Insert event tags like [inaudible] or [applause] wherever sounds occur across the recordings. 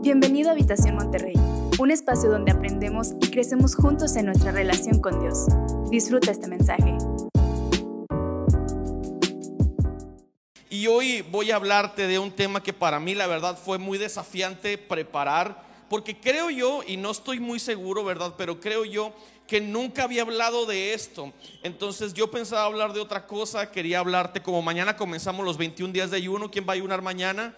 Bienvenido a Habitación Monterrey, un espacio donde aprendemos y crecemos juntos en nuestra relación con Dios. Disfruta este mensaje. Y hoy voy a hablarte de un tema que para mí la verdad fue muy desafiante preparar, porque creo yo, y no estoy muy seguro, ¿verdad? Pero creo yo que nunca había hablado de esto. Entonces yo pensaba hablar de otra cosa, quería hablarte como mañana comenzamos los 21 días de ayuno, ¿quién va a ayunar mañana?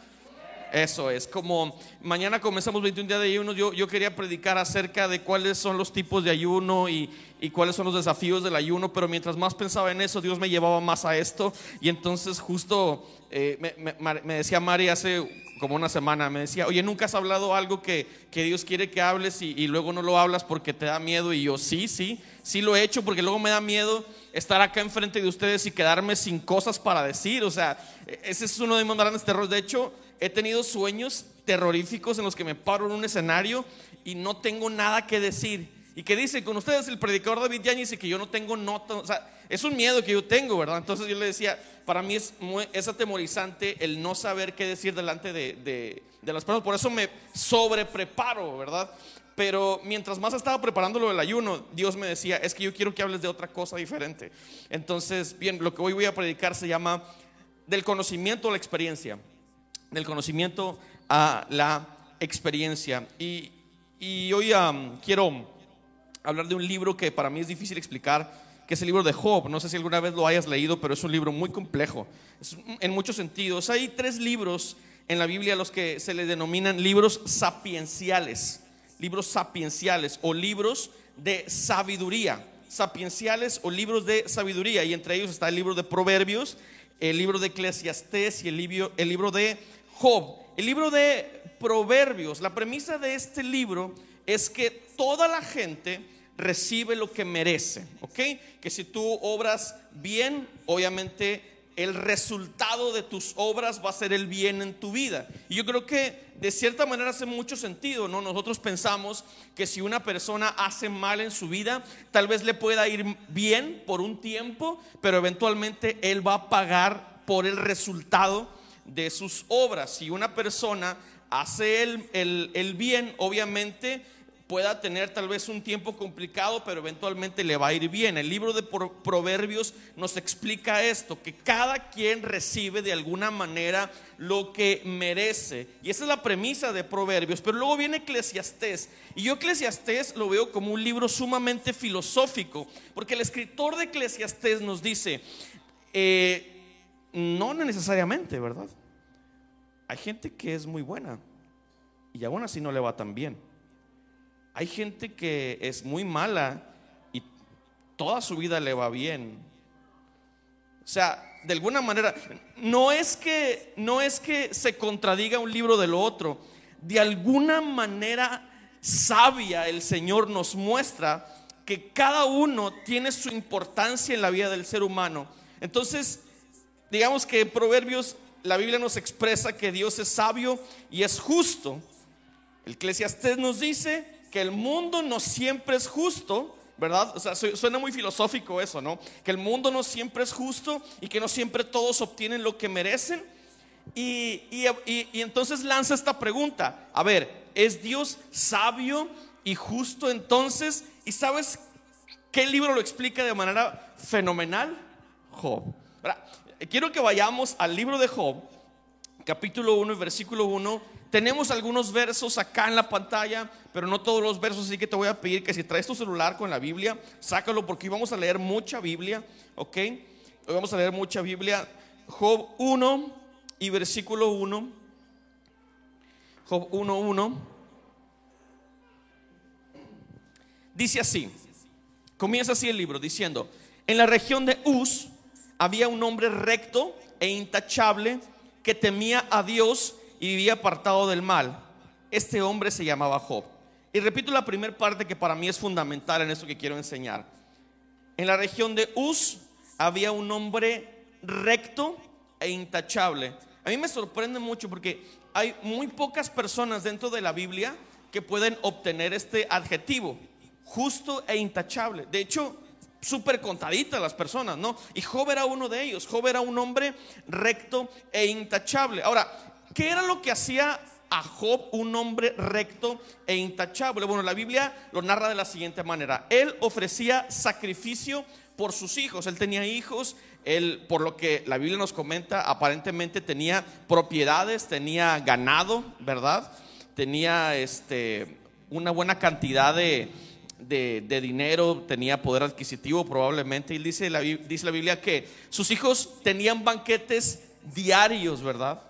Eso es, como mañana comenzamos 21 días de ayuno, yo, yo quería predicar acerca de cuáles son los tipos de ayuno y, y, cuáles son los desafíos del ayuno, pero mientras más pensaba en eso, Dios me llevaba más a esto. Y entonces justo eh, me, me, me, decía Mari hace como una semana, me decía, oye, ¿nunca has hablado algo que, que Dios quiere que hables y, y luego no lo hablas porque te da miedo? Y yo, sí, sí, sí lo he hecho porque luego me da miedo estar acá enfrente de ustedes y quedarme sin cosas para decir. O sea, ese es uno de mis grandes terrores. De hecho, he tenido sueños terroríficos en los que me paro en un escenario y no tengo nada que decir. Y que dice, con ustedes el predicador David Yañez dice que yo no tengo nota, o sea, es un miedo que yo tengo, ¿verdad? Entonces yo le decía, para mí es, muy, es atemorizante el no saber qué decir delante de, de, de las personas, por eso me sobrepreparo, ¿verdad? Pero mientras más estaba preparando lo del ayuno, Dios me decía, es que yo quiero que hables de otra cosa diferente. Entonces, bien, lo que hoy voy a predicar se llama del conocimiento a la experiencia del conocimiento a la experiencia. Y, y hoy quiero hablar de un libro que para mí es difícil explicar, que es el libro de Job. No sé si alguna vez lo hayas leído, pero es un libro muy complejo en muchos sentidos. Hay tres libros en la Biblia a los que se le denominan libros sapienciales, libros sapienciales o libros de sabiduría, sapienciales o libros de sabiduría. Y entre ellos está el libro de Proverbios, el libro de Eclesiastés y el libro, el libro de Job. El libro de Proverbios, la premisa de este libro es que toda la gente recibe lo que merece, ¿ok? Que si tú obras bien, obviamente el resultado de tus obras va a ser el bien en tu vida. Y yo creo que de cierta manera hace mucho sentido, ¿no? Nosotros pensamos que si una persona hace mal en su vida, tal vez le pueda ir bien por un tiempo, pero eventualmente él va a pagar por el resultado de sus obras. Si una persona hace el, el, el, bien, obviamente pueda tener tal vez un tiempo complicado, pero eventualmente le va a ir bien. El libro de Proverbios nos explica esto, que cada quien recibe de alguna manera lo que merece. Y esa es la premisa de Proverbios. Pero luego viene Eclesiastés. Y yo Eclesiastés lo veo como un libro sumamente filosófico, porque el escritor de Eclesiastés nos dice, eh, no necesariamente, ¿verdad? Hay gente que es muy buena y aún así no le va tan bien. Hay gente que es muy mala y toda su vida le va bien. O sea, de alguna manera, no es que no es que se contradiga un libro del otro. De alguna manera sabia el Señor nos muestra que cada uno tiene su importancia en la vida del ser humano. Entonces, digamos que en Proverbios la Biblia nos expresa que Dios es sabio y es justo. El Eclesiastés nos dice que el mundo no siempre es justo, ¿verdad? O sea, suena muy filosófico eso, ¿no? Que el mundo no siempre es justo y que no siempre todos obtienen lo que merecen. Y, y, y, y entonces lanza esta pregunta, a ver, ¿es Dios sabio y justo entonces? ¿Y sabes qué libro lo explica de manera fenomenal? Job. ¿verdad? Quiero que vayamos al libro de Job, capítulo 1 y versículo 1. Tenemos algunos versos acá en la pantalla, pero no todos los versos, así que te voy a pedir que si traes tu celular con la Biblia, sácalo porque vamos a leer mucha Biblia, ¿ok? Hoy vamos a leer mucha Biblia. Job 1 y versículo 1. Job 1, 1. Dice así, comienza así el libro diciendo, en la región de Uz, había un hombre recto e intachable que temía a Dios y vivía apartado del mal. Este hombre se llamaba Job. Y repito la primera parte que para mí es fundamental en esto que quiero enseñar. En la región de Uz había un hombre recto e intachable. A mí me sorprende mucho porque hay muy pocas personas dentro de la Biblia que pueden obtener este adjetivo, justo e intachable. De hecho, súper contaditas las personas, ¿no? Y Job era uno de ellos. Job era un hombre recto e intachable. Ahora, ¿qué era lo que hacía a Job un hombre recto e intachable. Bueno, la Biblia lo narra de la siguiente manera. Él ofrecía sacrificio por sus hijos. Él tenía hijos, él, por lo que la Biblia nos comenta, aparentemente tenía propiedades, tenía ganado, ¿verdad? Tenía este, una buena cantidad de, de, dinero, tenía poder adquisitivo probablemente. Y dice la, dice la Biblia que sus hijos tenían banquetes diarios, ¿verdad?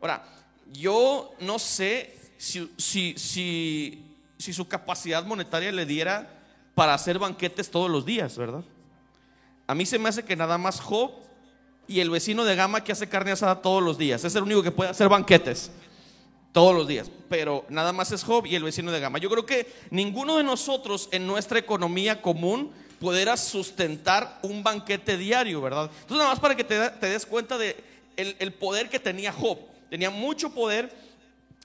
Ahora, yo no sé si, si, si, si su capacidad monetaria le diera para hacer banquetes todos los días, ¿verdad? A mí se me hace que nada más Job y el vecino de Gama que hace carne asada todos los días. Es el único que puede hacer banquetes todos los días. Pero nada más es Job y el vecino de Gama. Yo creo que ninguno de nosotros en nuestra economía común pudiera sustentar un banquete diario, ¿verdad? Entonces nada más para que te, des cuenta de el poder que tenía Job. Tenía mucho poder.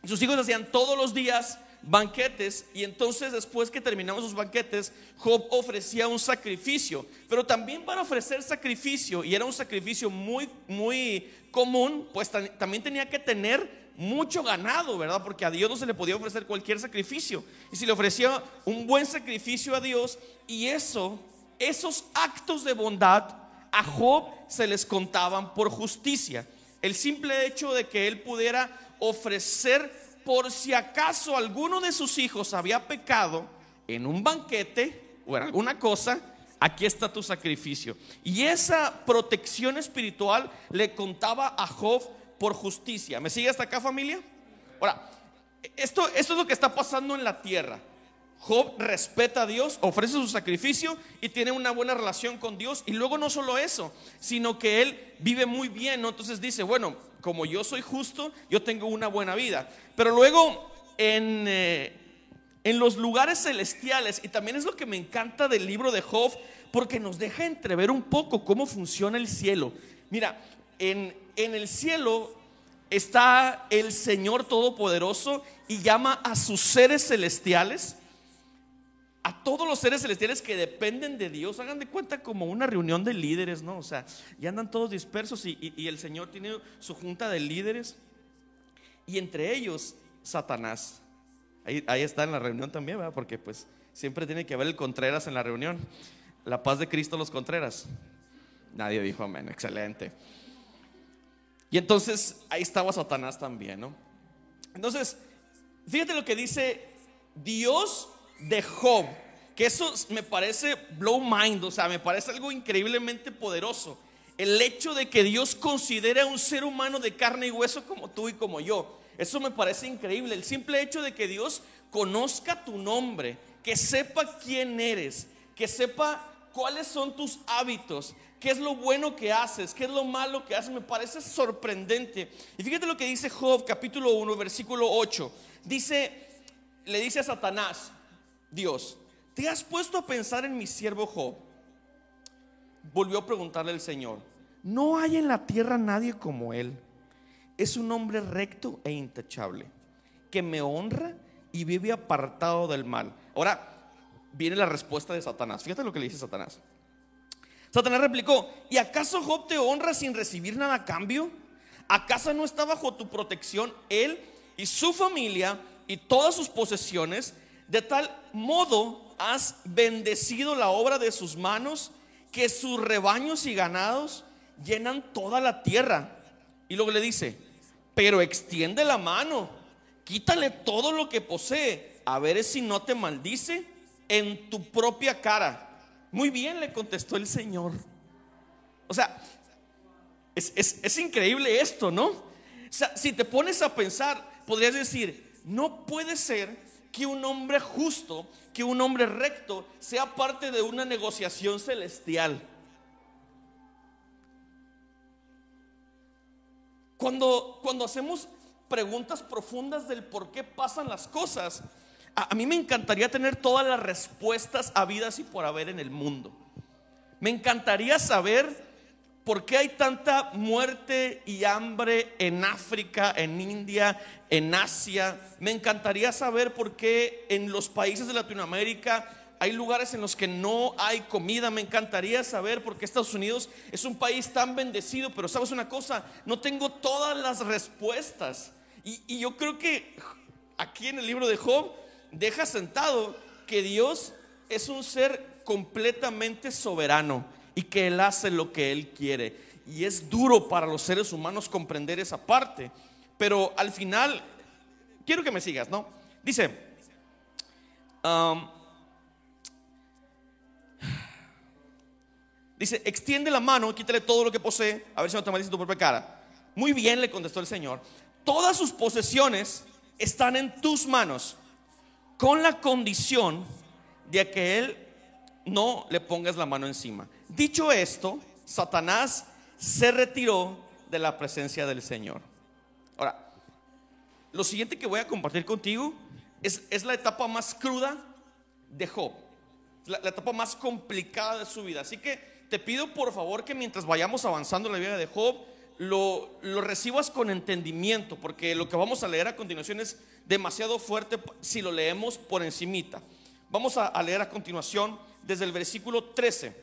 Sus hijos hacían todos los días banquetes y entonces después que terminamos sus banquetes, Job ofrecía un sacrificio, pero también para ofrecer sacrificio, y era un sacrificio muy, muy común, pues también tenía que tener mucho ganado, ¿verdad? Porque a Dios no se le podía ofrecer cualquier sacrificio. Y si le ofrecía un buen sacrificio a Dios, y eso, esos actos de bondad, a Job se les contaban por justicia. El simple hecho de que él pudiera ofrecer por si acaso alguno de sus hijos había pecado en un banquete o en alguna cosa, aquí está tu sacrificio. Y esa protección espiritual le contaba a Job por justicia. ¿Me sigue hasta acá familia? Ahora, esto, esto es lo que está pasando en la tierra. Job respeta a Dios, ofrece su sacrificio y tiene una buena relación con Dios. Y luego no solo eso, sino que él vive muy bien. Entonces dice, bueno, como yo soy justo, yo tengo una buena vida. Pero luego en, eh, en los lugares celestiales, y también es lo que me encanta del libro de Job, porque nos deja entrever un poco cómo funciona el cielo. Mira, en, en el cielo está el Señor Todopoderoso y llama a sus seres celestiales a todos los seres celestiales que dependen de Dios, hagan de cuenta como una reunión de líderes, ¿no? O sea, ya andan todos dispersos y, el Señor tiene su junta de líderes y entre ellos Satanás. Ahí, ahí está en la reunión también, ¿verdad? Porque pues siempre tiene que haber el Contreras en la reunión. La paz de Cristo los Contreras. Nadie dijo amén, excelente. Y entonces ahí estaba Satanás también, ¿no? Entonces, fíjate lo que dice Dios de Job, que eso me parece blow mind, o sea, me parece algo increíblemente poderoso. El hecho de que Dios considere a un ser humano de carne y hueso como tú y como yo. Eso me parece increíble. El simple hecho de que Dios conozca tu nombre, que sepa quién eres, que sepa cuáles son tus hábitos, qué es lo bueno que haces, qué es lo malo que haces, me parece sorprendente. Y fíjate lo que dice Job capítulo 1, versículo 8. Dice, le dice a Satanás, Dios, ¿te has puesto a pensar en mi siervo Job? Volvió a preguntarle el Señor, no hay en la tierra nadie como él. Es un hombre recto e intachable, que me honra y vive apartado del mal. Ahora viene la respuesta de Satanás. Fíjate lo que le dice Satanás. Satanás replicó, ¿y acaso Job te honra sin recibir nada a cambio? ¿Acaso no está bajo tu protección él y su familia y todas sus posesiones? De tal modo has bendecido la obra de sus manos, que sus rebaños y ganados llenan toda la tierra. Y luego le dice, pero extiende la mano, quítale todo lo que posee, a ver si no te maldice en tu propia cara. Muy bien, le contestó el Señor. O sea, es, es increíble esto, ¿no? O sea, si te pones a pensar, podrías decir, no puede ser que un hombre justo, que un hombre recto sea parte de una negociación celestial. Cuando, cuando hacemos preguntas profundas del por qué pasan las cosas, a, mí me encantaría tener todas las respuestas habidas y por haber en el mundo. Me encantaría saber ¿Por qué hay tanta muerte y hambre en África, en India, en Asia? Me encantaría saber por qué en los países de Latinoamérica hay lugares en los que no hay comida. Me encantaría saber por qué Estados Unidos es un país tan bendecido. Pero sabes una cosa, no tengo todas las respuestas. Y yo creo que aquí en el libro de Job deja sentado que Dios es un ser completamente soberano y que Él hace lo que Él quiere. Y es duro para los seres humanos comprender esa parte. Pero al final, quiero que me sigas, ¿no? Dice, um, dice, extiende la mano, quítale todo lo que posee, a ver si no te maldice tu propia cara. Muy bien, le contestó el Señor. Todas sus posesiones están en tus manos, con la condición de que Él no le pongas la mano encima. Dicho esto, Satanás se retiró de la presencia del Señor. Ahora, lo siguiente que voy a compartir contigo es, es la etapa más cruda de Job, la, la, etapa más complicada de su vida. Así que te pido por favor que mientras vayamos avanzando en la vida de Job, lo, lo, recibas con entendimiento, porque lo que vamos a leer a continuación es demasiado fuerte si lo leemos por encimita. Vamos a, leer a continuación desde el versículo 13.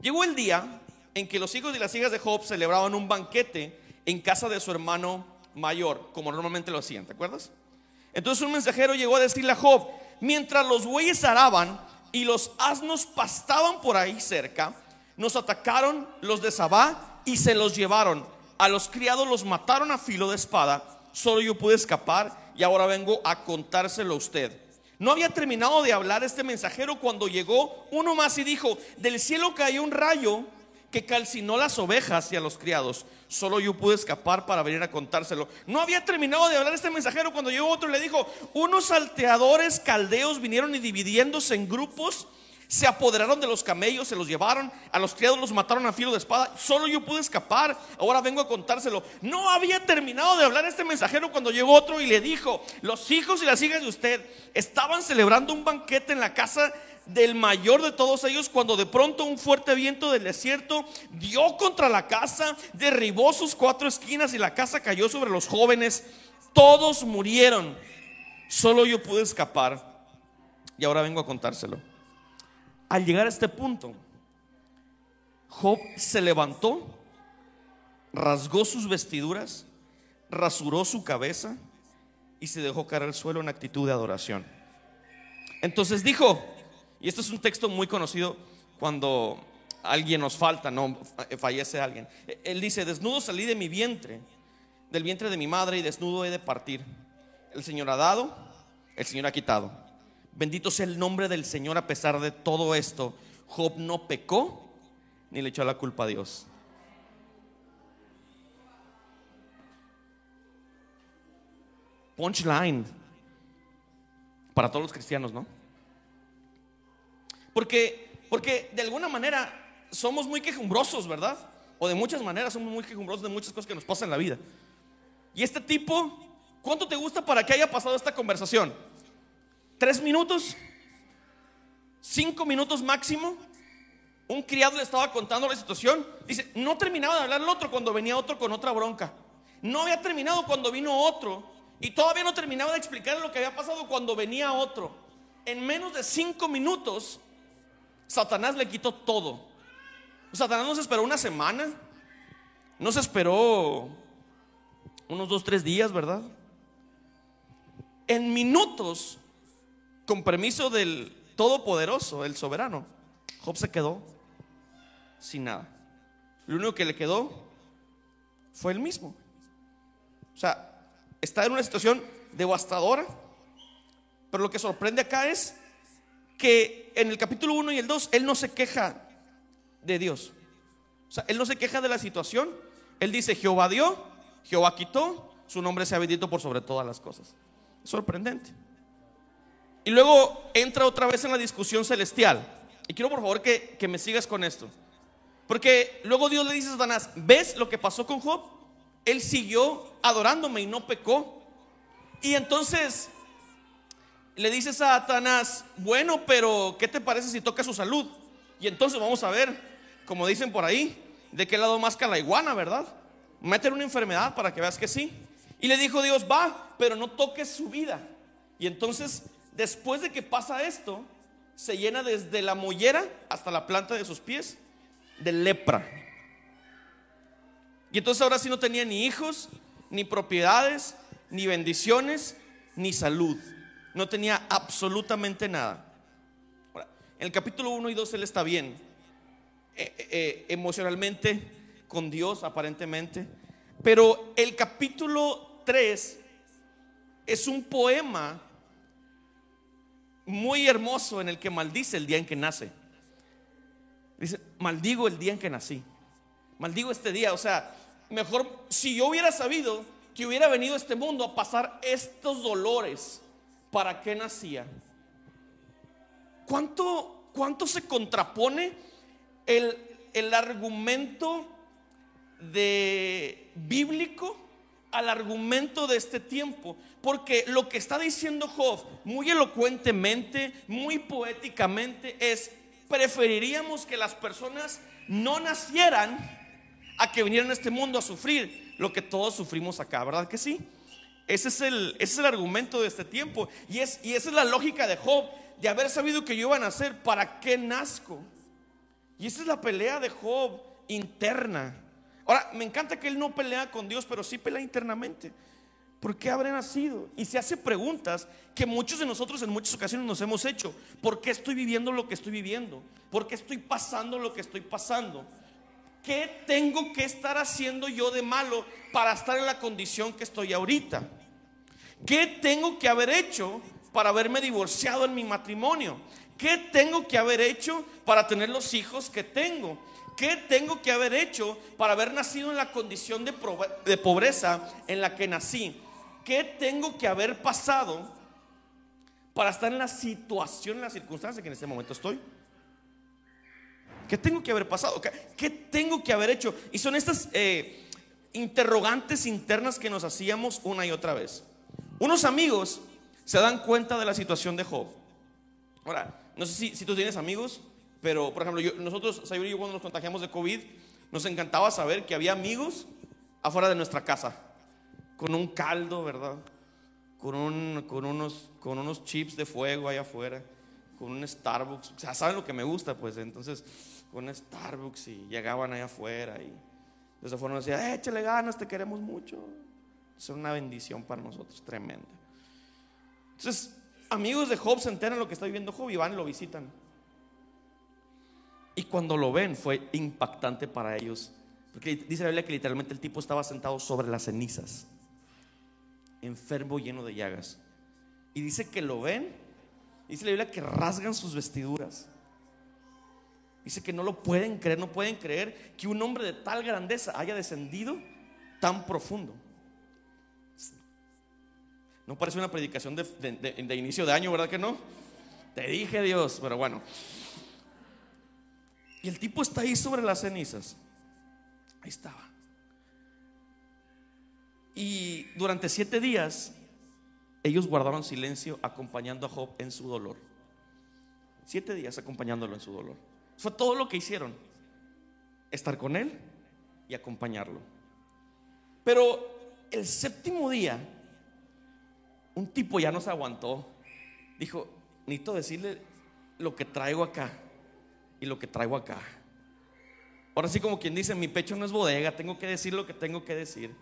Llegó el día en que los hijos y las hijas de Job celebraban un banquete en casa de su hermano mayor, como normalmente lo hacían, ¿te acuerdas? Entonces un mensajero llegó a decirle a Job, mientras los bueyes araban y los asnos pastaban por ahí cerca, nos atacaron los de Sabá y se los llevaron. A los criados los mataron a filo de espada, solo yo pude escapar y ahora vengo a contárselo a usted. No había terminado de hablar este mensajero cuando llegó uno más y dijo, del cielo cayó un rayo que calcinó las ovejas y a los criados. Solo yo pude escapar para venir a contárselo. No había terminado de hablar este mensajero cuando llegó otro y le dijo, unos salteadores caldeos vinieron y dividiéndose en grupos, se apoderaron de los camellos, se los llevaron, a los criados los mataron a filo de espada. Solo yo pude escapar, ahora vengo a contárselo. No había terminado de hablar este mensajero cuando llegó otro y le dijo, los hijos y las hijas de usted estaban celebrando un banquete en la casa del mayor de todos ellos cuando de pronto un fuerte viento del desierto dio contra la casa, derribó sus cuatro esquinas y la casa cayó sobre los jóvenes. Todos murieron. Solo yo pude escapar y ahora vengo a contárselo. Al llegar a este punto, Job se levantó, rasgó sus vestiduras, rasuró su cabeza y se dejó caer al suelo en actitud de adoración. Entonces dijo, y esto es un texto muy conocido cuando alguien nos falta, no fallece alguien. Él dice, desnudo salí de mi vientre, del vientre de mi madre y desnudo he de partir. El Señor ha dado, el Señor ha quitado. Bendito sea el nombre del Señor a pesar de todo esto. Job no pecó ni le echó la culpa a Dios. Punchline para todos los cristianos, ¿no? Porque, porque de alguna manera somos muy quejumbrosos, ¿verdad? O de muchas maneras somos muy quejumbrosos de muchas cosas que nos pasan en la vida. Y este tipo, ¿cuánto te gusta para que haya pasado esta conversación? ¿Tres minutos? ¿Cinco minutos máximo? Un criado le estaba contando la situación. Dice, no terminaba de hablar el otro cuando venía otro con otra bronca. No había terminado cuando vino otro. Y todavía no terminaba de explicar lo que había pasado cuando venía otro. En menos de cinco minutos, Satanás le quitó todo. Satanás no se esperó una semana. No se esperó unos dos, tres días, ¿verdad? En minutos, con permiso del Todopoderoso, el soberano, Job se quedó sin nada. Lo único que le quedó fue el mismo. O sea, está en una situación devastadora. Pero lo que sorprende acá es que en el capítulo 1 y el 2 él no se queja de Dios. O sea, él no se queja de la situación. Él dice, Jehová dio, Jehová quitó, su nombre sea bendito por sobre todas las cosas. Sorprendente. Y luego entra otra vez en la discusión celestial. Y quiero por favor que, que me sigas con esto. Porque luego Dios le dice a Satanás, ¿ves lo que pasó con Job? Él siguió adorándome y no pecó. Y entonces le dice Satanás, bueno, pero ¿qué te parece si toca su salud? Y entonces vamos a ver, como dicen por ahí, de qué lado más la iguana, ¿verdad? Meter una enfermedad para que veas que sí. Y le dijo Dios, va, pero no toques su vida. Y entonces, después de que pasa esto, se llena desde la mollera hasta la planta de sus pies de lepra. Y entonces ahora sí no tenía ni hijos, ni propiedades, ni bendiciones, ni salud. No tenía absolutamente nada. en el capítulo 1 y 2 él está bien, eh, eh, eh, emocionalmente, con Dios aparentemente. Pero el capítulo 3 es un poema muy hermoso en el que maldice el día en que nace. Dice, maldigo el día en que nací. Maldigo este día. O sea, mejor si yo hubiera sabido que hubiera venido a este mundo a pasar estos dolores, ¿para qué nacía? ¿Cuánto, cuánto se contrapone el, el argumento de bíblico al argumento de este tiempo. Porque lo que está diciendo Job, muy elocuentemente, muy poéticamente, es, preferiríamos que las personas no nacieran a que vinieran a este mundo a sufrir lo que todos sufrimos acá, ¿verdad que sí? Ese es el, ese es el argumento de este tiempo. Y, es, y esa es la lógica de Job, de haber sabido que yo iba a nacer, ¿para qué nazco? Y esa es la pelea de Job interna. Ahora, me encanta que él no pelea con Dios, pero sí pelea internamente. ¿Por qué habré nacido? Y se hace preguntas que muchos de nosotros en muchas ocasiones nos hemos hecho. ¿Por qué estoy viviendo lo que estoy viviendo? ¿Por qué estoy pasando lo que estoy pasando? ¿Qué tengo que estar haciendo yo de malo para estar en la condición que estoy ahorita? ¿Qué tengo que haber hecho para haberme divorciado en mi matrimonio? ¿Qué tengo que haber hecho para tener los hijos que tengo? ¿Qué tengo que haber hecho para haber nacido en la condición de, pobreza en la que nací? ¿Qué tengo que haber pasado para estar en la situación, en la circunstancia que en este momento estoy? ¿Qué tengo que haber pasado? ¿Qué, tengo que haber hecho? Y son estas eh, interrogantes internas que nos hacíamos una y otra vez. Unos amigos se dan cuenta de la situación de Job. Ahora, no sé si, si tú tienes amigos pero, por ejemplo, nosotros, Sayuri y yo, cuando nos contagiamos de COVID, nos encantaba saber que había amigos afuera de nuestra casa, con un caldo, ¿verdad? Con, un, con, unos, con unos chips de fuego ahí afuera, con un Starbucks. O sea, ¿saben lo que me gusta? Pues entonces, con un Starbucks y llegaban ahí afuera y de esa forma decían, eh, échale ganas, te queremos mucho. Es una bendición para nosotros, tremenda. Entonces, amigos de Job se enteran lo que está viviendo Job y van y lo visitan. Y cuando lo ven fue impactante para ellos. Porque dice la Biblia que literalmente el tipo estaba sentado sobre las cenizas, enfermo, lleno de llagas. Y dice que lo ven, dice la Biblia que rasgan sus vestiduras. Dice que no lo pueden creer, no pueden creer que un hombre de tal grandeza haya descendido tan profundo. No parece una predicación de, de inicio de año, ¿verdad que no? Te dije Dios, pero bueno. Y el tipo está ahí sobre las cenizas. Ahí estaba. Y durante siete días ellos guardaron silencio acompañando a Job en su dolor. Siete días acompañándolo en su dolor. Fue todo lo que hicieron. Estar con él y acompañarlo. Pero el séptimo día, un tipo ya no se aguantó. Dijo, necesito decirle lo que traigo acá y lo que traigo acá. Ahora sí como quien dice, mi pecho no es bodega, tengo que decir lo que tengo que decir.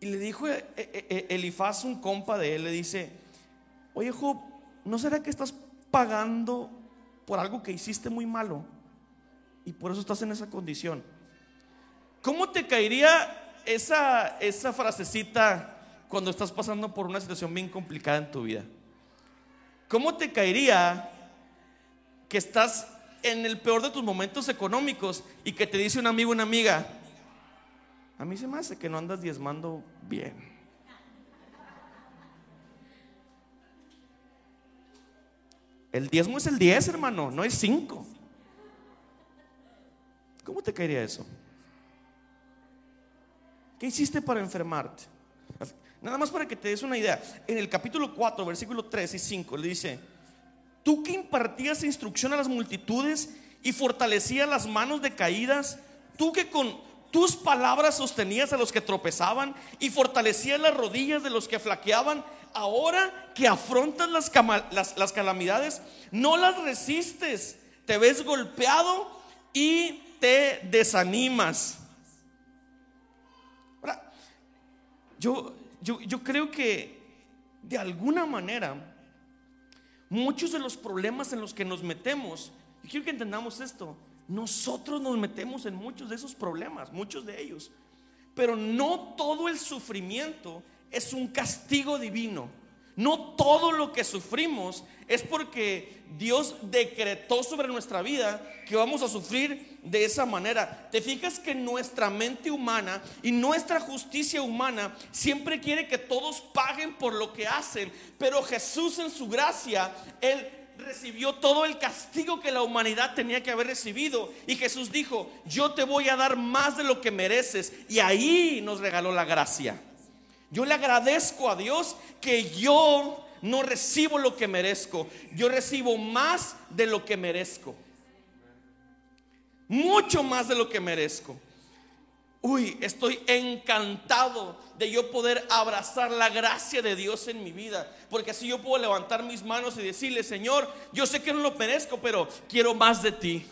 Y le dijo eh, eh, eh, Elifaz, un compa de él, le dice, oye Job, ¿no será que estás pagando por algo que hiciste muy malo? Y por eso estás en esa condición. ¿Cómo te caería esa, esa frasecita cuando estás pasando por una situación bien complicada en tu vida? ¿Cómo te caería que estás en el peor de tus momentos económicos y que te dice un amigo, una amiga, a mí se me hace que no andas diezmando bien. El diezmo es el 10, hermano, no es 5. ¿Cómo te caería eso? ¿Qué hiciste para enfermarte? Nada más para que te des una idea. En el capítulo 4, versículo 3 y 5, le dice, Tú que impartías instrucción a las multitudes y fortalecías las manos de caídas, tú que con tus palabras sostenías a los que tropezaban y fortalecías las rodillas de los que flaqueaban, ahora que afrontas las, las, calamidades, no las resistes, te ves golpeado y te desanimas. yo, yo, yo creo que de alguna manera muchos de los problemas en los que nos metemos, y quiero que entendamos esto, nosotros nos metemos en muchos de esos problemas, muchos de ellos, pero no todo el sufrimiento es un castigo divino. No todo lo que sufrimos es porque Dios decretó sobre nuestra vida que vamos a sufrir de esa manera. Te fijas que nuestra mente humana y nuestra justicia humana siempre quiere que todos paguen por lo que hacen, pero Jesús en su gracia, Él recibió todo el castigo que la humanidad tenía que haber recibido. Y Jesús dijo, yo te voy a dar más de lo que mereces. Y ahí nos regaló la gracia. Yo le agradezco a Dios que yo no recibo lo que merezco. Yo recibo más de lo que merezco. Mucho más de lo que merezco. Uy, estoy encantado de yo poder abrazar la gracia de Dios en mi vida. Porque así yo puedo levantar mis manos y decirle, Señor, yo sé que no lo merezco, pero quiero más de ti.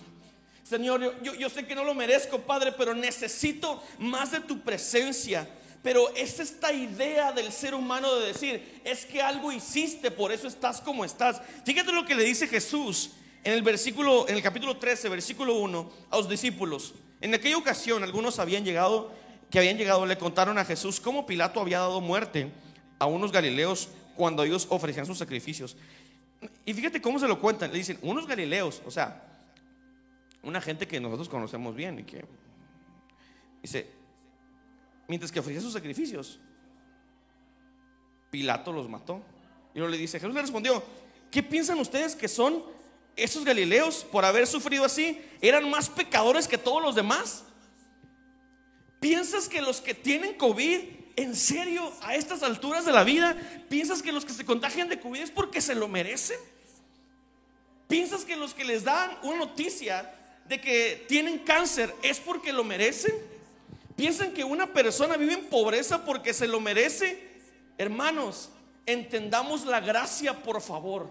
Señor, yo, yo sé que no lo merezco, Padre, pero necesito más de tu presencia. Pero es esta idea del ser humano de decir, es que algo hiciste, por eso estás como estás. Fíjate lo que le dice Jesús en el versículo, en el capítulo 13, versículo 1, a los discípulos. En aquella ocasión, algunos habían llegado, que habían llegado, le contaron a Jesús cómo Pilato había dado muerte a unos galileos cuando ellos ofrecían sus sacrificios. Y fíjate cómo se lo cuentan. Le dicen, unos galileos, o sea, una gente que nosotros conocemos bien y que dice, mientras que ofrecía sus sacrificios, Pilato los mató. Y luego le dice, Jesús le respondió, ¿qué piensan ustedes que son esos galileos por haber sufrido así? ¿Eran más pecadores que todos los demás? ¿Piensas que los que tienen COVID, en serio, a estas alturas de la vida, piensas que los que se contagian de COVID es porque se lo merecen? ¿Piensas que los que les dan una noticia de que tienen cáncer es porque lo merecen? ¿Piensan que una persona vive en pobreza porque se lo merece? Hermanos, entendamos la gracia, por favor.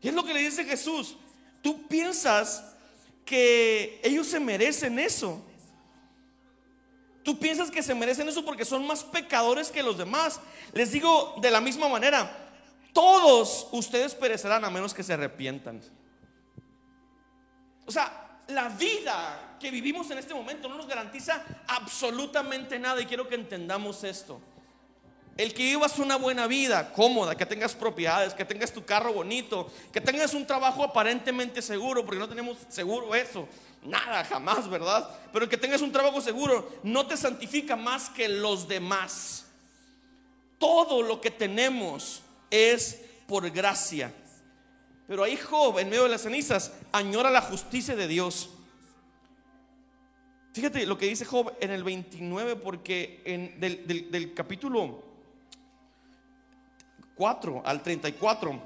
Y es lo que le dice Jesús. Tú piensas que ellos se merecen eso. Tú piensas que se merecen eso porque son más pecadores que los demás. Les digo de la misma manera, todos ustedes perecerán a menos que se arrepientan. O sea, la vida que vivimos en este momento no nos garantiza absolutamente nada y quiero que entendamos esto. El que vivas una buena vida, cómoda, que tengas propiedades, que tengas tu carro bonito, que tengas un trabajo aparentemente seguro, porque no tenemos seguro eso, nada, jamás, ¿verdad? Pero que tengas un trabajo seguro no te santifica más que los demás. Todo lo que tenemos es por gracia. Pero ahí Job, en medio de las cenizas, añora la justicia de Dios. Fíjate lo que dice Job en el 29, porque en, del, capítulo 4 al 34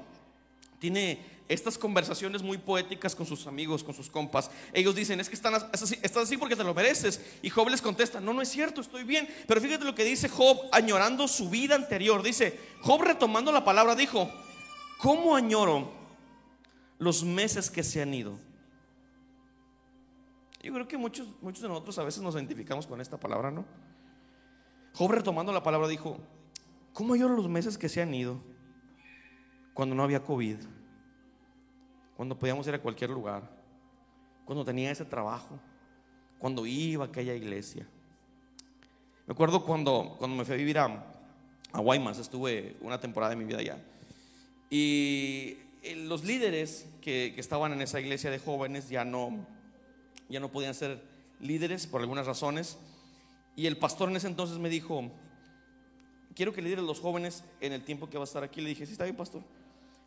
tiene estas conversaciones muy poéticas con sus amigos, con sus compas. Ellos dicen, es que están, estás así porque te lo mereces. Y Job les contesta, no, no es cierto, estoy bien. Pero fíjate lo que dice Job, añorando su vida anterior. Dice, Job retomando la palabra, dijo, ¿cómo añoro los meses que se han ido? Yo creo que muchos, muchos de nosotros a veces nos identificamos con esta palabra, ¿no? Job retomando la palabra dijo, ¿cómo lloro los meses que se han ido cuando no había COVID? Cuando podíamos ir a cualquier lugar, cuando tenía ese trabajo, cuando iba a aquella iglesia. Me acuerdo cuando, cuando me fui a vivir a, a Guaymas, estuve una temporada de mi vida allá. Y eh, los líderes que, que estaban en esa iglesia de jóvenes ya no, ya no podían ser líderes por algunas razones. Y el pastor en ese entonces me dijo, quiero que lideres los jóvenes en el tiempo que va a estar aquí. Le dije, sí, está bien, pastor.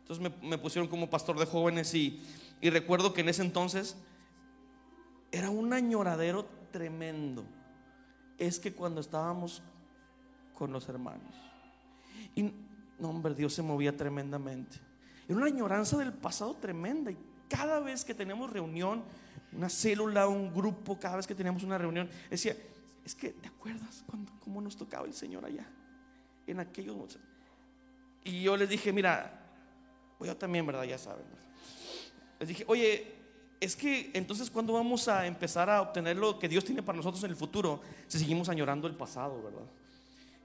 Entonces me, pusieron como pastor de jóvenes y, y recuerdo que en ese entonces era un añoradero tremendo. Es que cuando estábamos con los hermanos, y no, hombre, Dios se movía tremendamente. Era una añoranza del pasado tremenda. Y cada vez que tenemos reunión, una célula, un grupo, cada vez que teníamos una reunión, decía, es que, ¿te acuerdas cuando, cómo nos tocaba el Señor allá? En aquellos... Y yo les dije, mira, pues yo también, ¿verdad? Ya saben. Les dije, oye, es que entonces cuando vamos a empezar a obtener lo que Dios tiene para nosotros en el futuro, si seguimos añorando el pasado, ¿verdad?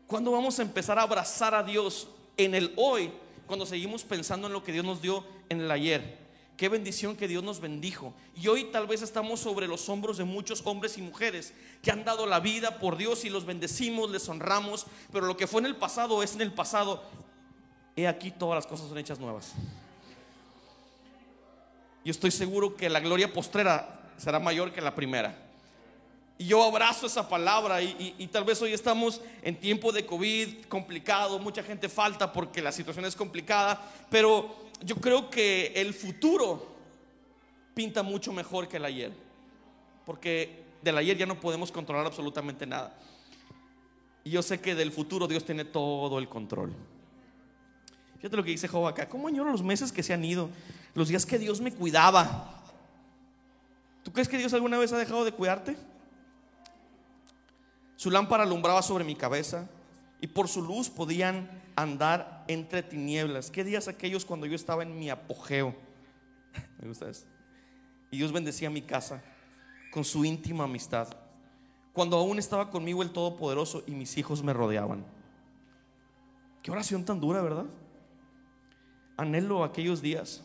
¿Cuándo vamos a empezar a abrazar a Dios en el hoy cuando seguimos pensando en lo que Dios nos dio en el ayer? Qué bendición que Dios nos bendijo. Y hoy tal vez estamos sobre los hombros de muchos hombres y mujeres que han dado la vida por Dios y los bendecimos, les honramos, pero lo que fue en el pasado es en el pasado. He aquí todas las cosas son hechas nuevas. Yo estoy seguro que la gloria postrera será mayor que la primera. Y yo abrazo esa palabra y, tal vez hoy estamos en tiempo de COVID complicado, mucha gente falta porque la situación es complicada, pero yo creo que el futuro pinta mucho mejor que el ayer, porque del ayer ya no podemos controlar absolutamente nada. Y yo sé que del futuro Dios tiene todo el control. Fíjate lo que dice Job acá, ¿cómo añoro los meses que se han ido? Los días que Dios me cuidaba. ¿Tú crees que Dios alguna vez ha dejado de cuidarte? Su lámpara alumbraba sobre mi cabeza y por su luz podían andar entre tinieblas. ¿Qué días aquellos cuando yo estaba en mi apogeo? [laughs] Me gusta eso. Y Dios bendecía mi casa con su íntima amistad. Cuando aún estaba conmigo el Todopoderoso y mis hijos me rodeaban. Qué oración tan dura, ¿verdad? Anhelo aquellos días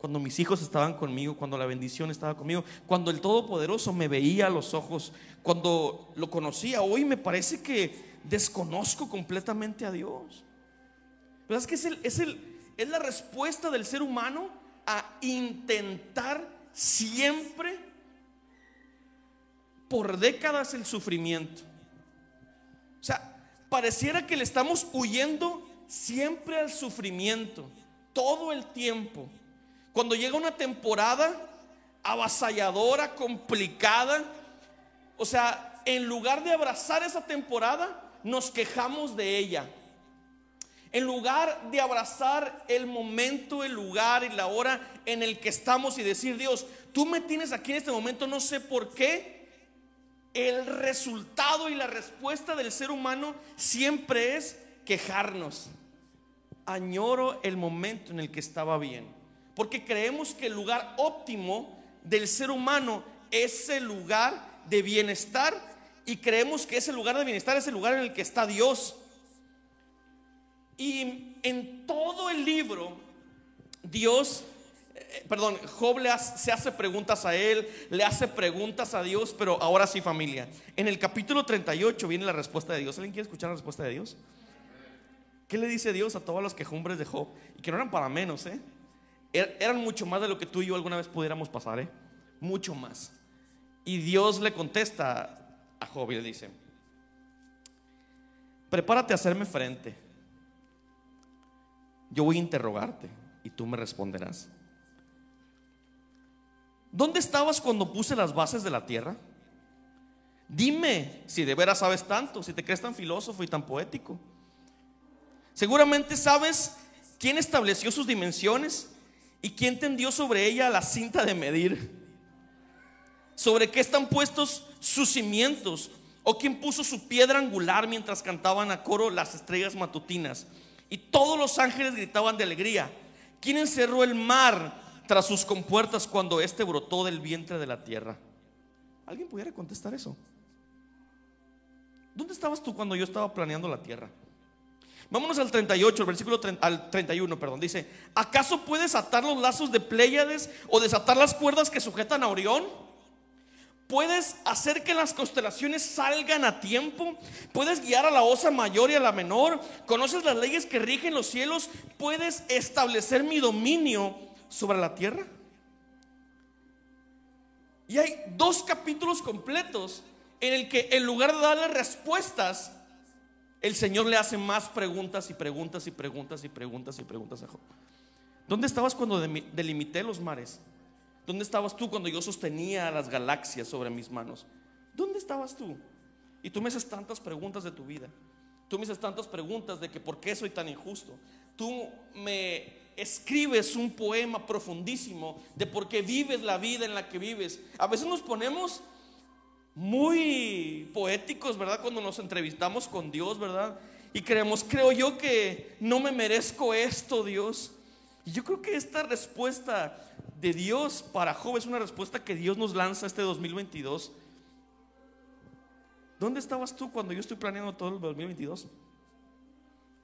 cuando mis hijos estaban conmigo, cuando la bendición estaba conmigo, cuando el Todopoderoso me veía a los ojos, cuando lo conocía. Hoy me parece que desconozco completamente a Dios. ¿Verdad? Es que es, el, es, el, es la respuesta del ser humano a intentar siempre, por décadas, el sufrimiento. O sea, pareciera que le estamos huyendo siempre al sufrimiento, todo el tiempo. Cuando llega una temporada avasalladora, complicada, o sea, en lugar de abrazar esa temporada, nos quejamos de ella. En lugar de abrazar el momento, el lugar y la hora en el que estamos y decir, Dios, tú me tienes aquí en este momento, no sé por qué, el resultado y la respuesta del ser humano siempre es quejarnos. Añoro el momento en el que estaba bien. Porque creemos que el lugar óptimo del ser humano es el lugar de bienestar y creemos que ese lugar de bienestar es el lugar en el que está Dios. Y en todo el libro, Dios, eh, perdón, Job le se hace preguntas a él, le hace preguntas a Dios, pero ahora sí familia. En el capítulo 38 viene la respuesta de Dios. ¿Alguien quiere escuchar la respuesta de Dios? ¿Qué le dice Dios a todos los quejumbres de Job? Y que no eran para menos, ¿eh? Er, eran mucho más de lo que tú y yo alguna vez pudiéramos pasar, ¿eh? Mucho más. Y Dios le contesta a Job y le dice, prepárate a hacerme frente. Yo voy a interrogarte y tú me responderás. ¿Dónde estabas cuando puse las bases de la tierra? Dime si de veras sabes tanto, si te crees tan filósofo y tan poético. Seguramente sabes quién estableció sus dimensiones ¿Y quién tendió sobre ella la cinta de medir? ¿Sobre qué están puestos sus cimientos? ¿O quién puso su piedra angular mientras cantaban a coro las estrellas matutinas? Y todos los ángeles gritaban de alegría. ¿Quién encerró el mar tras sus compuertas cuando éste brotó del vientre de la tierra? ¿Alguien pudiera contestar eso? ¿Dónde estabas tú cuando yo estaba planeando la tierra? Vámonos al 38, el versículo al 31, perdón. Dice, ¿acaso puedes atar los lazos de Pléyades o desatar las cuerdas que sujetan a Orión? ¿Puedes hacer que las constelaciones salgan a tiempo? ¿Puedes guiar a la osa mayor y a la menor? ¿Conoces las leyes que rigen los cielos? ¿Puedes establecer mi dominio sobre la tierra? Y hay dos capítulos completos en el que en lugar de darle respuestas, el Señor le hace más preguntas y preguntas y preguntas y preguntas y preguntas a Job. ¿Dónde estabas cuando delimité los mares? ¿Dónde estabas tú cuando yo sostenía las galaxias sobre mis manos? ¿Dónde estabas tú? Y tú me haces tantas preguntas de tu vida. Tú me haces tantas preguntas de que por qué soy tan injusto. Tú me escribes un poema profundísimo de por qué vives la vida en la que vives. A veces nos ponemos muy poéticos, ¿verdad? Cuando nos entrevistamos con Dios, ¿verdad? Y creemos, creo yo que no me merezco esto, Dios. Y yo creo que esta respuesta de Dios para Job es una respuesta que Dios nos lanza este 2022. ¿Dónde estabas tú cuando yo estoy planeando todo el 2022?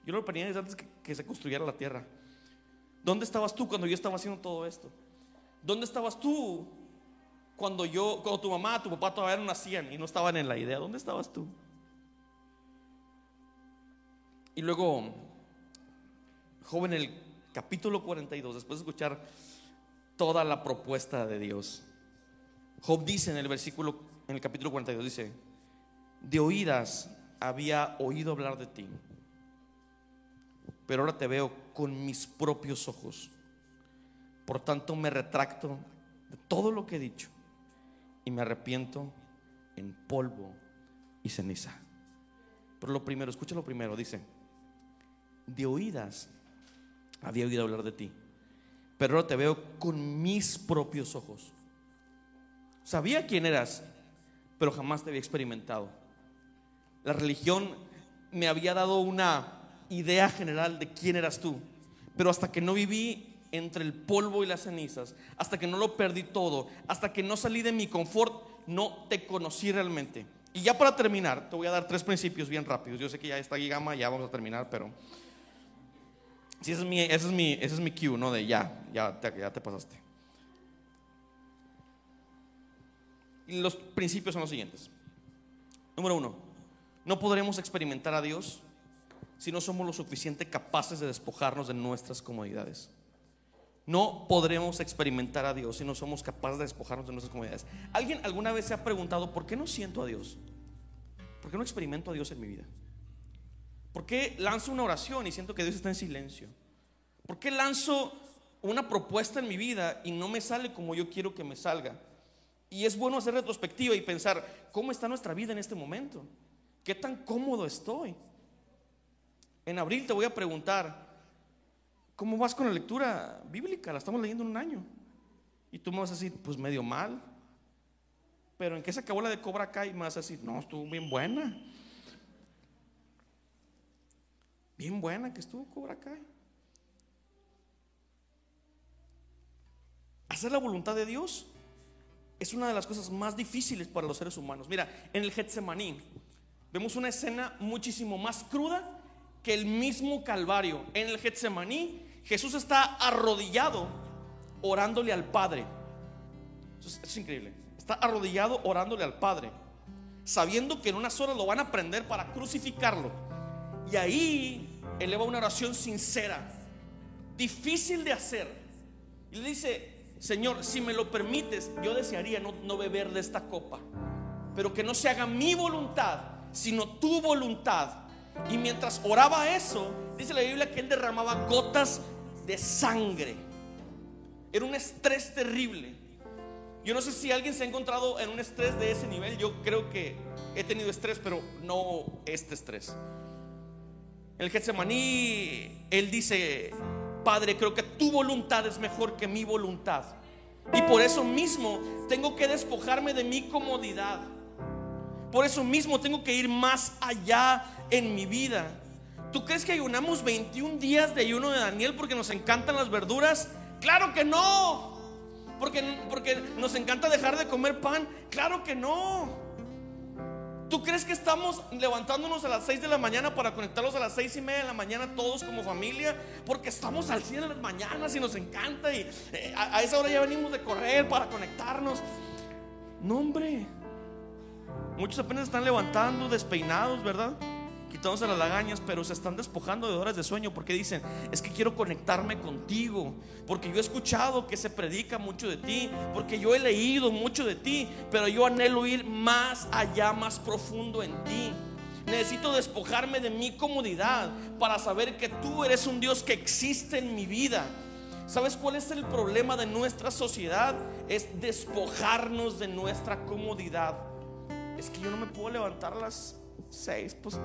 Yo lo planeé desde antes que, que se construyera la tierra. ¿Dónde estabas tú cuando yo estaba haciendo todo esto? ¿Dónde estabas tú cuando yo, cuando tu mamá, tu papá todavía no nacían y no estaban en la idea? ¿Dónde estabas tú? Y luego, joven, el capítulo 42, después de escuchar toda la propuesta de Dios, Job dice en el versículo, en el capítulo 42, dice, de oídas había oído hablar de ti, pero ahora te veo con mis propios ojos. Por tanto, me retracto de todo lo que he dicho y me arrepiento en polvo y ceniza. Pero lo primero, escucha lo primero, dice, de oídas había oído hablar de ti, pero ahora te veo con mis propios ojos. Sabía quién eras, pero jamás te había experimentado. La religión me había dado una idea general de quién eras tú, pero hasta que no viví entre el polvo y las cenizas, hasta que no lo perdí todo, hasta que no salí de mi confort, no te conocí realmente. Y ya para terminar, te voy a dar tres principios bien rápidos. Yo sé que ya está gama, ya vamos a terminar, pero ese es mi, ese es mi, ese es mi cue, ¿no? De ya, ya te, ya te pasaste. Y los principios son los siguientes. Número uno, no podremos experimentar a Dios si no somos lo suficiente capaces de despojarnos de nuestras comodidades. No podremos experimentar a Dios si no somos capaces de despojarnos de nuestras comodidades. ¿Alguien alguna vez se ha preguntado por qué no siento a Dios? ¿Por qué no experimento a Dios en mi vida? ¿Por qué lanzo una oración y siento que Dios está en silencio? ¿Por qué lanzo una propuesta en mi vida y no me sale como yo quiero que me salga? Y es bueno hacer retrospectiva y pensar, ¿cómo está nuestra vida en este momento? ¿Qué tan cómodo estoy? En abril te voy a preguntar, ¿cómo vas con la lectura bíblica? La estamos leyendo en un año. Y tú me vas a decir, pues medio mal. Pero ¿en qué se acabó la de Cobra Kai? Me vas a decir, no, estuvo bien buena. Bien buena que estuvo Cobra Kai. Hacer la voluntad de Dios es una de las cosas más difíciles para los seres humanos. Mira, en el Getsemaní vemos una escena muchísimo más cruda que el mismo Calvario. En el Getsemaní Jesús está arrodillado orándole al Padre. Es, increíble. Está arrodillado orándole al Padre, sabiendo que en unas horas lo van a prender para crucificarlo. Y ahí eleva una oración sincera, difícil de hacer. Y le dice, Señor, si me lo permites, yo desearía no, beber de esta copa, pero que no se haga mi voluntad, sino tu voluntad. Y mientras oraba eso, dice la Biblia que él derramaba gotas de sangre. Era un estrés terrible. Yo no sé si alguien se ha encontrado en un estrés de ese nivel. Yo creo que he tenido estrés, pero no este estrés. El Getsemaní, él dice, Padre, creo que tu voluntad es mejor que mi voluntad. Y por eso mismo tengo que despojarme de mi comodidad. Por eso mismo tengo que ir más allá en mi vida. ¿Tú crees que ayunamos 21 días de ayuno de Daniel porque nos encantan las verduras? Claro que no. Porque, porque nos encanta dejar de comer pan. Claro que no. ¿Tú crees que estamos levantándonos a las 6 de la mañana para conectarlos a las 6 y media de la mañana todos como familia? Porque estamos al 100 de las mañanas y nos encanta y eh, a, esa hora ya venimos de correr para conectarnos. No, hombre. Muchos apenas están levantando, despeinados, ¿verdad? Quitándose las lagañas, pero se están despojando de horas de sueño porque dicen, es que quiero conectarme contigo, porque yo he escuchado que se predica mucho de ti, porque yo he leído mucho de ti, pero yo anhelo ir más allá, más profundo en ti. Necesito despojarme de mi comodidad para saber que tú eres un Dios que existe en mi vida. ¿Sabes cuál es el problema de nuestra sociedad? Es despojarnos de nuestra comodidad. Es que yo no me puedo levantar a las seis, pues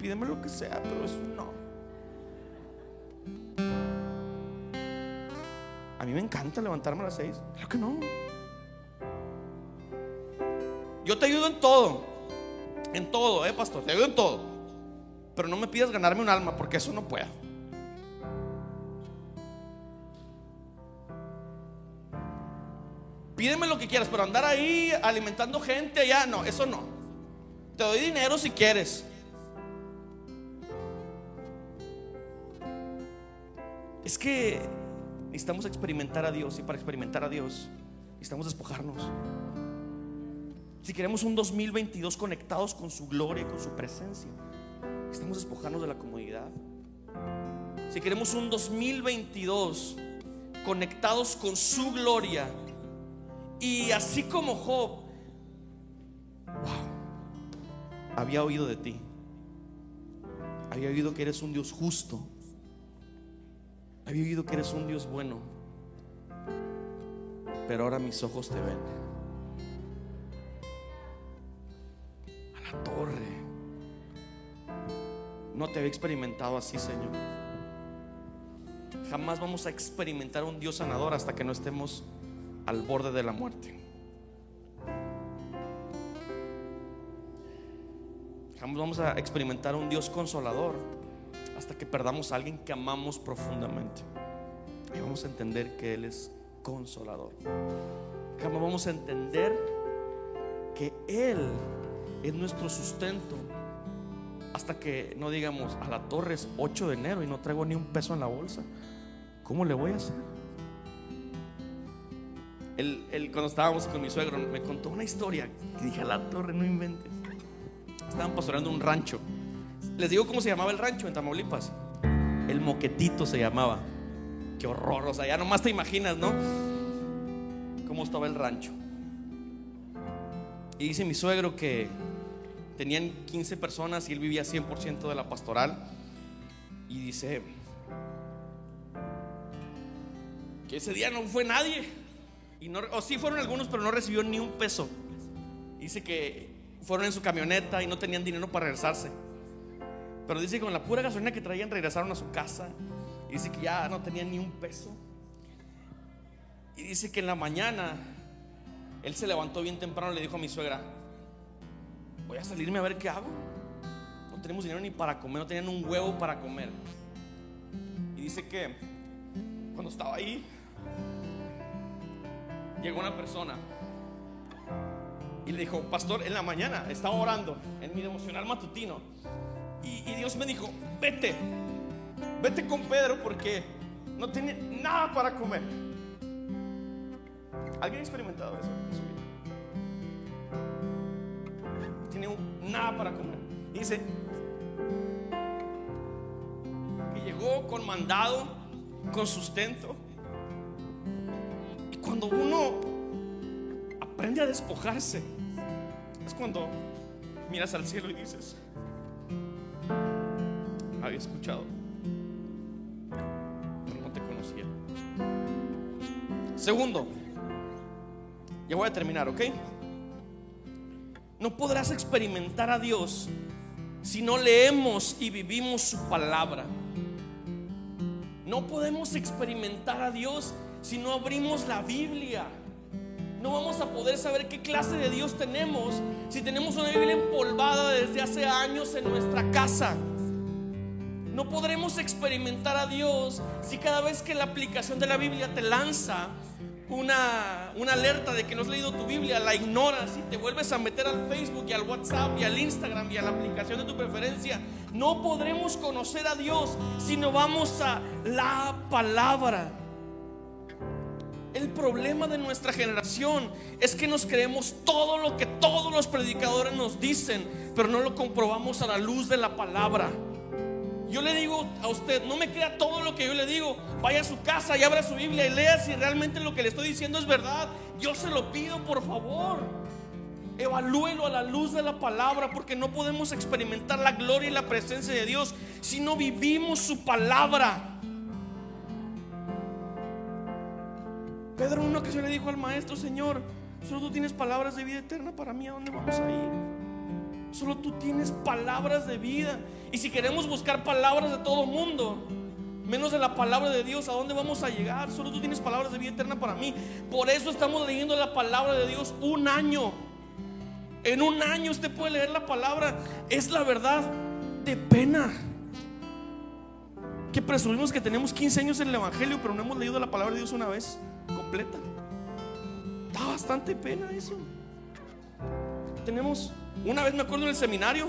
Pídeme lo que sea, pero es un no. A mí me encanta levantarme a las seis. Claro que no. Yo te ayudo en todo. En todo, eh, pastor. Te ayudo en todo. Pero no me pidas ganarme un alma porque eso no puedo. Pídeme lo que quieras, pero andar ahí alimentando gente allá, no, eso no. Te doy dinero si quieres. Es que necesitamos experimentar a Dios y para experimentar a Dios necesitamos despojarnos. Si queremos un 2022 conectados con su gloria y con su presencia, necesitamos despojarnos de la comodidad. Si queremos un 2022 conectados con su gloria y así como Job, había oído de ti, había oído que eres un Dios justo, había oído que eres un Dios bueno, pero ahora mis ojos te ven. A la torre. No te había experimentado así, Señor. Jamás vamos a experimentar un Dios sanador hasta que no estemos al borde de la muerte. Jamás vamos a experimentar un Dios consolador hasta que perdamos a alguien que amamos profundamente. Y vamos a entender que Él es consolador. Vamos a entender que Él es nuestro sustento hasta que no digamos a la torre es 8 de enero y no traigo ni un peso en la bolsa. ¿Cómo le voy a hacer? Él, cuando estábamos con mi suegro me contó una historia que dije a la torre, no inventes. Estaban pastoreando un rancho. Les digo cómo se llamaba el rancho en Tamaulipas. El moquetito se llamaba. Qué horror, o sea, ya nomás te imaginas, ¿no? Cómo estaba el rancho. Y dice mi suegro que tenían 15 personas y él vivía 100% de la pastoral. Y dice que ese día no fue nadie. Y no, o sí fueron algunos, pero no recibió ni un peso. Dice que fueron en su camioneta y no tenían dinero para regresarse. Pero dice que con la pura gasolina que traían regresaron a su casa. Y dice que ya no tenían ni un peso. Y dice que en la mañana él se levantó bien temprano y le dijo a mi suegra, voy a salirme a ver qué hago. No tenemos dinero ni para comer, no tenían un huevo para comer. Y dice que cuando estaba ahí, llegó una persona y le dijo, pastor, en la mañana estaba orando en mi devocional matutino y, Dios me dijo, vete, vete con Pedro porque no tiene nada para comer. ¿Alguien ha experimentado eso vida? Tiene nada para comer. Dice que llegó con mandado, con sustento cuando uno aprende a despojarse, es cuando miras al cielo y dices, escuchado, pero no te conocía. Segundo, ya voy a terminar, ¿ok? No podrás experimentar a Dios si no leemos y vivimos su palabra. No podemos experimentar a Dios si no abrimos la Biblia. No vamos a poder saber qué clase de Dios tenemos si tenemos una Biblia empolvada desde hace años en nuestra casa. No podremos experimentar a Dios si cada vez que la aplicación de la Biblia te lanza una, una, alerta de que no has leído tu Biblia, la ignoras y te vuelves a meter al Facebook y al WhatsApp y al Instagram y a la aplicación de tu preferencia. No podremos conocer a Dios si no vamos a la palabra. El problema de nuestra generación es que nos creemos todo lo que todos los predicadores nos dicen, pero no lo comprobamos a la luz de la palabra. Yo le digo a usted, no me crea todo lo que yo le digo. Vaya a su casa y abra su Biblia y lea si realmente lo que le estoy diciendo es verdad. Yo se lo pido, por favor. Evalúelo a la luz de la palabra porque no podemos experimentar la gloria y la presencia de Dios si no vivimos su palabra. Pedro una ocasión le dijo al maestro, Señor, solo tú tienes palabras de vida eterna para mí, ¿a dónde vamos a ir? Solo tú tienes palabras de vida. Y si queremos buscar palabras de todo mundo, menos de la palabra de Dios, ¿a dónde vamos a llegar? Solo tú tienes palabras de vida eterna para mí. Por eso estamos leyendo la palabra de Dios un año. En un año usted puede leer la palabra. Es la verdad de pena. Que presumimos que tenemos 15 años en el Evangelio, pero no hemos leído la palabra de Dios una vez completa. Da bastante pena eso. Tenemos Una vez me acuerdo en el seminario,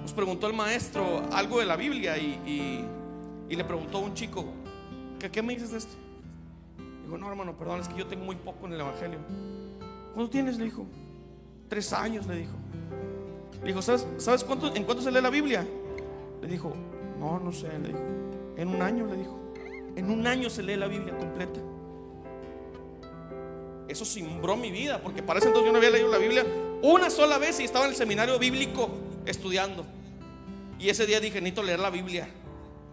nos preguntó el maestro algo de la Biblia y, le preguntó a un chico, ¿qué, ¿qué me dices de esto? Dijo, no hermano, perdón, es que yo tengo muy poco en el Evangelio. ¿Cuánto tienes? Le dijo. Tres años, le dijo. Le dijo, ¿sabes, ¿sabes cuánto, en cuánto se lee la Biblia? Le dijo, no, no sé, le dijo. En un año, le dijo. En un año se lee la Biblia completa. Eso simbró mi vida, porque para ese entonces yo no había leído la Biblia una sola vez y estaba en el seminario bíblico estudiando. Y ese día dije, necesito leer la Biblia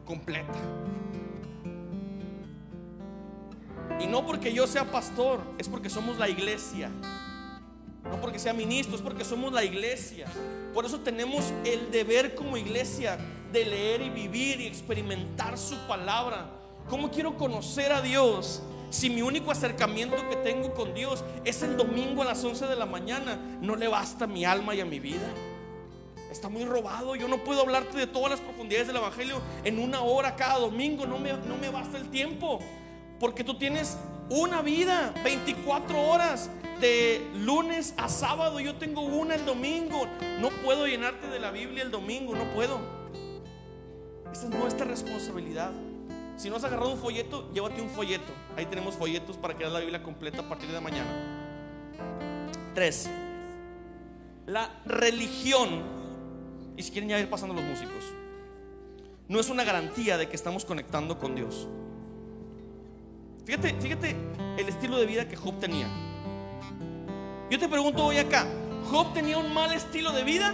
completa. Y no porque yo sea pastor, es porque somos la iglesia. No porque sea ministro, es porque somos la iglesia. Por eso tenemos el deber como iglesia de leer y vivir y experimentar su palabra. ¿Cómo quiero conocer a Dios? Si mi único acercamiento que tengo con Dios es el domingo a las 11 de la mañana, no le basta a mi alma y a mi vida. Está muy robado. Yo no puedo hablarte de todas las profundidades del Evangelio en una hora cada domingo. No me, no me basta el tiempo. Porque tú tienes una vida, 24 horas, de lunes a sábado. Yo tengo una el domingo. No puedo llenarte de la Biblia el domingo, no puedo. Esa es nuestra responsabilidad. Si no has agarrado un folleto, llévate un folleto. Ahí tenemos folletos para que la Biblia completa a partir de mañana. Tres. La religión, y si quieren ya ir pasando los músicos, no es una garantía de que estamos conectando con Dios. Fíjate, fíjate el estilo de vida que Job tenía. Yo te pregunto hoy acá, ¿Job tenía un mal estilo de vida?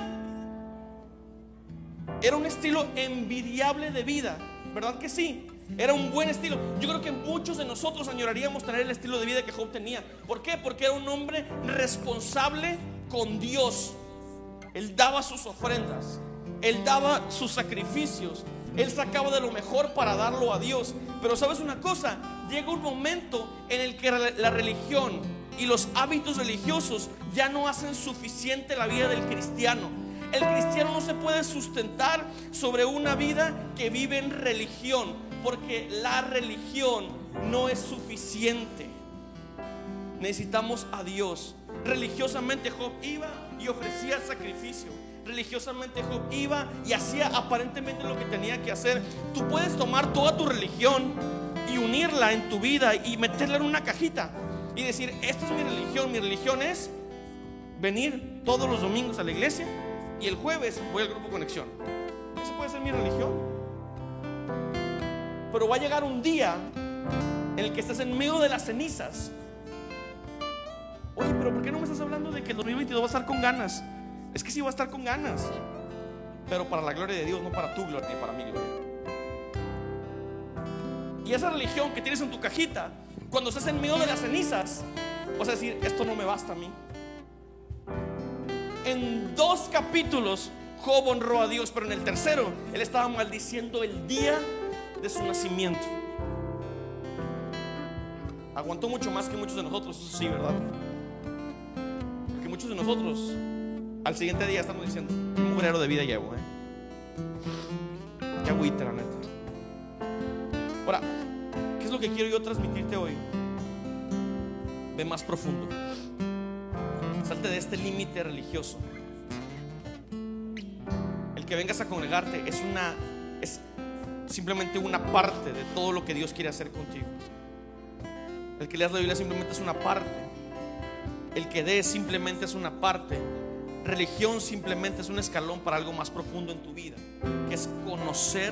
Era un estilo envidiable de vida, ¿verdad que sí? Era un buen estilo. Yo creo que muchos de nosotros añoraríamos tener el estilo de vida que Job tenía. ¿Por qué? Porque era un hombre responsable con Dios. Él daba sus ofrendas, él daba sus sacrificios, él sacaba de lo mejor para darlo a Dios. Pero sabes una cosa, llega un momento en el que la religión y los hábitos religiosos ya no hacen suficiente la vida del cristiano. El cristiano no se puede sustentar sobre una vida que vive en religión, porque la religión no es suficiente. Necesitamos a Dios. Religiosamente Job iba y ofrecía sacrificio religiosamente Job iba y hacía aparentemente lo que tenía que hacer. Tú puedes tomar toda tu religión y unirla en tu vida y meterla en una cajita y decir, esta es mi religión, mi religión es venir todos los domingos a la iglesia y el jueves voy al grupo conexión. Eso puede ser mi religión. Pero va a llegar un día en el que estás en medio de las cenizas. Oye, pero ¿por qué no me estás hablando de que el 2022 va a estar con ganas? Es que sí va a estar con ganas, pero para la gloria de Dios, no para tu gloria ni para mi gloria. Y esa religión que tienes en tu cajita, cuando estás en medio de las cenizas, vas a decir, esto no me basta a mí. En dos capítulos, Job honró a Dios, pero en el tercero, él estaba maldiciendo el día de su nacimiento. Aguantó mucho más que muchos de nosotros, eso sí, ¿verdad? Porque muchos de nosotros al siguiente día estamos diciendo, un mugrero de vida llevo, ¿eh? Qué agüita, la neta. Ahora, ¿qué es lo que quiero yo transmitirte hoy? Ve más profundo. Salte de este límite religioso. El que vengas a congregarte es una es simplemente una parte de todo lo que Dios quiere hacer contigo. El que leas la Biblia simplemente es una parte. El que des simplemente es una parte religión simplemente es un escalón para algo más profundo en tu vida, que es conocer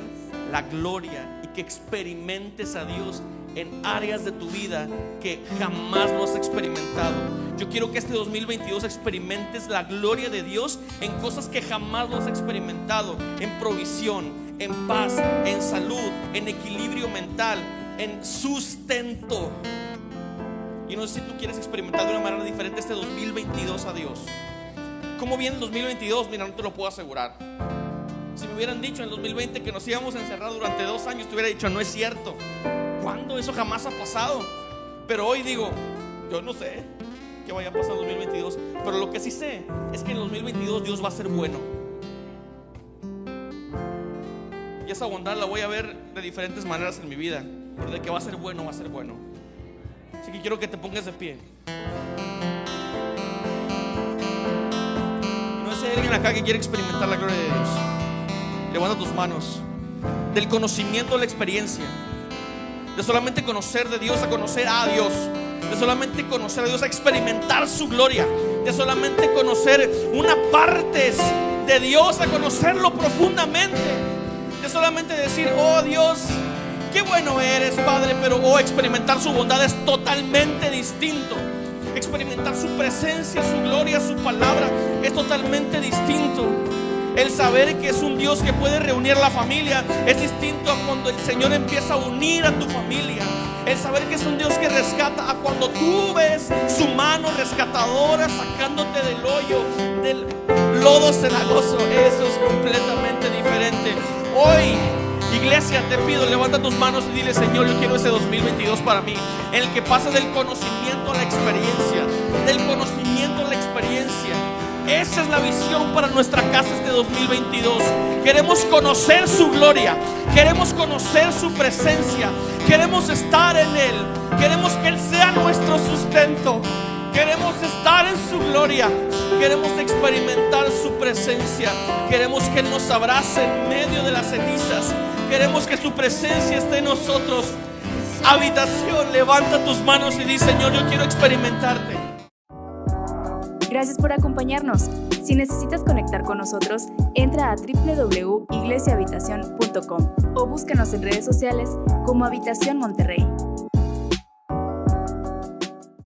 la gloria y que experimentes a Dios en áreas de tu vida que jamás lo has experimentado. Yo quiero que este 2022 experimentes la gloria de Dios en cosas que jamás lo has experimentado, en provisión, en paz, en salud, en equilibrio mental, en sustento. Y no sé si tú quieres experimentar de una manera diferente este 2022 a Dios. ¿Cómo viene el 2022? Mira, no te lo puedo asegurar. Si me hubieran dicho en el 2020 que nos íbamos a encerrar durante dos años, te hubiera dicho, no es cierto. ¿Cuándo? Eso jamás ha pasado. Pero hoy digo, yo no sé qué vaya a pasar en 2022. Pero lo que sí sé es que en el 2022 Dios va a ser bueno. Esa bondad la voy a ver de diferentes maneras en mi vida. Pero de que va a ser bueno, va a ser bueno. Así que quiero que te pongas de pie. si hay alguien acá que quiere experimentar la gloria de Dios. Levanta tus manos. Del conocimiento a la experiencia. De solamente conocer de Dios a conocer a Dios. De solamente conocer a Dios a experimentar su gloria. De solamente conocer una parte de Dios a conocerlo profundamente. De solamente decir, oh Dios, qué bueno eres, Padre, pero oh, experimentar su bondad es totalmente distinto. Experimentar su presencia, su gloria, su palabra es totalmente distinto. El saber que es un Dios que puede reunir la familia es distinto a cuando el Señor empieza a unir a tu familia. El saber que es un Dios que rescata a cuando tú ves su mano rescatadora sacándote del hoyo, del lodo cenagoso. Eso es completamente diferente. Hoy Iglesia, te pido, levanta tus manos y dile, Señor, yo quiero ese 2022 para mí, en el que pasa del conocimiento a la experiencia, del conocimiento a la experiencia. Esa es la visión para nuestra casa este 2022. Queremos conocer su gloria, queremos conocer su presencia, queremos estar en Él, queremos que Él sea nuestro sustento, queremos estar en su gloria, queremos experimentar su presencia, queremos que nos abrace en medio de las cenizas, queremos que su presencia esté en nosotros. Habitación, levanta tus manos y di, Señor, yo quiero experimentarte. Gracias por acompañarnos. Si necesitas conectar con nosotros, entra a www.iglesiahabitacion.com o búscanos en redes sociales como Habitación Monterrey.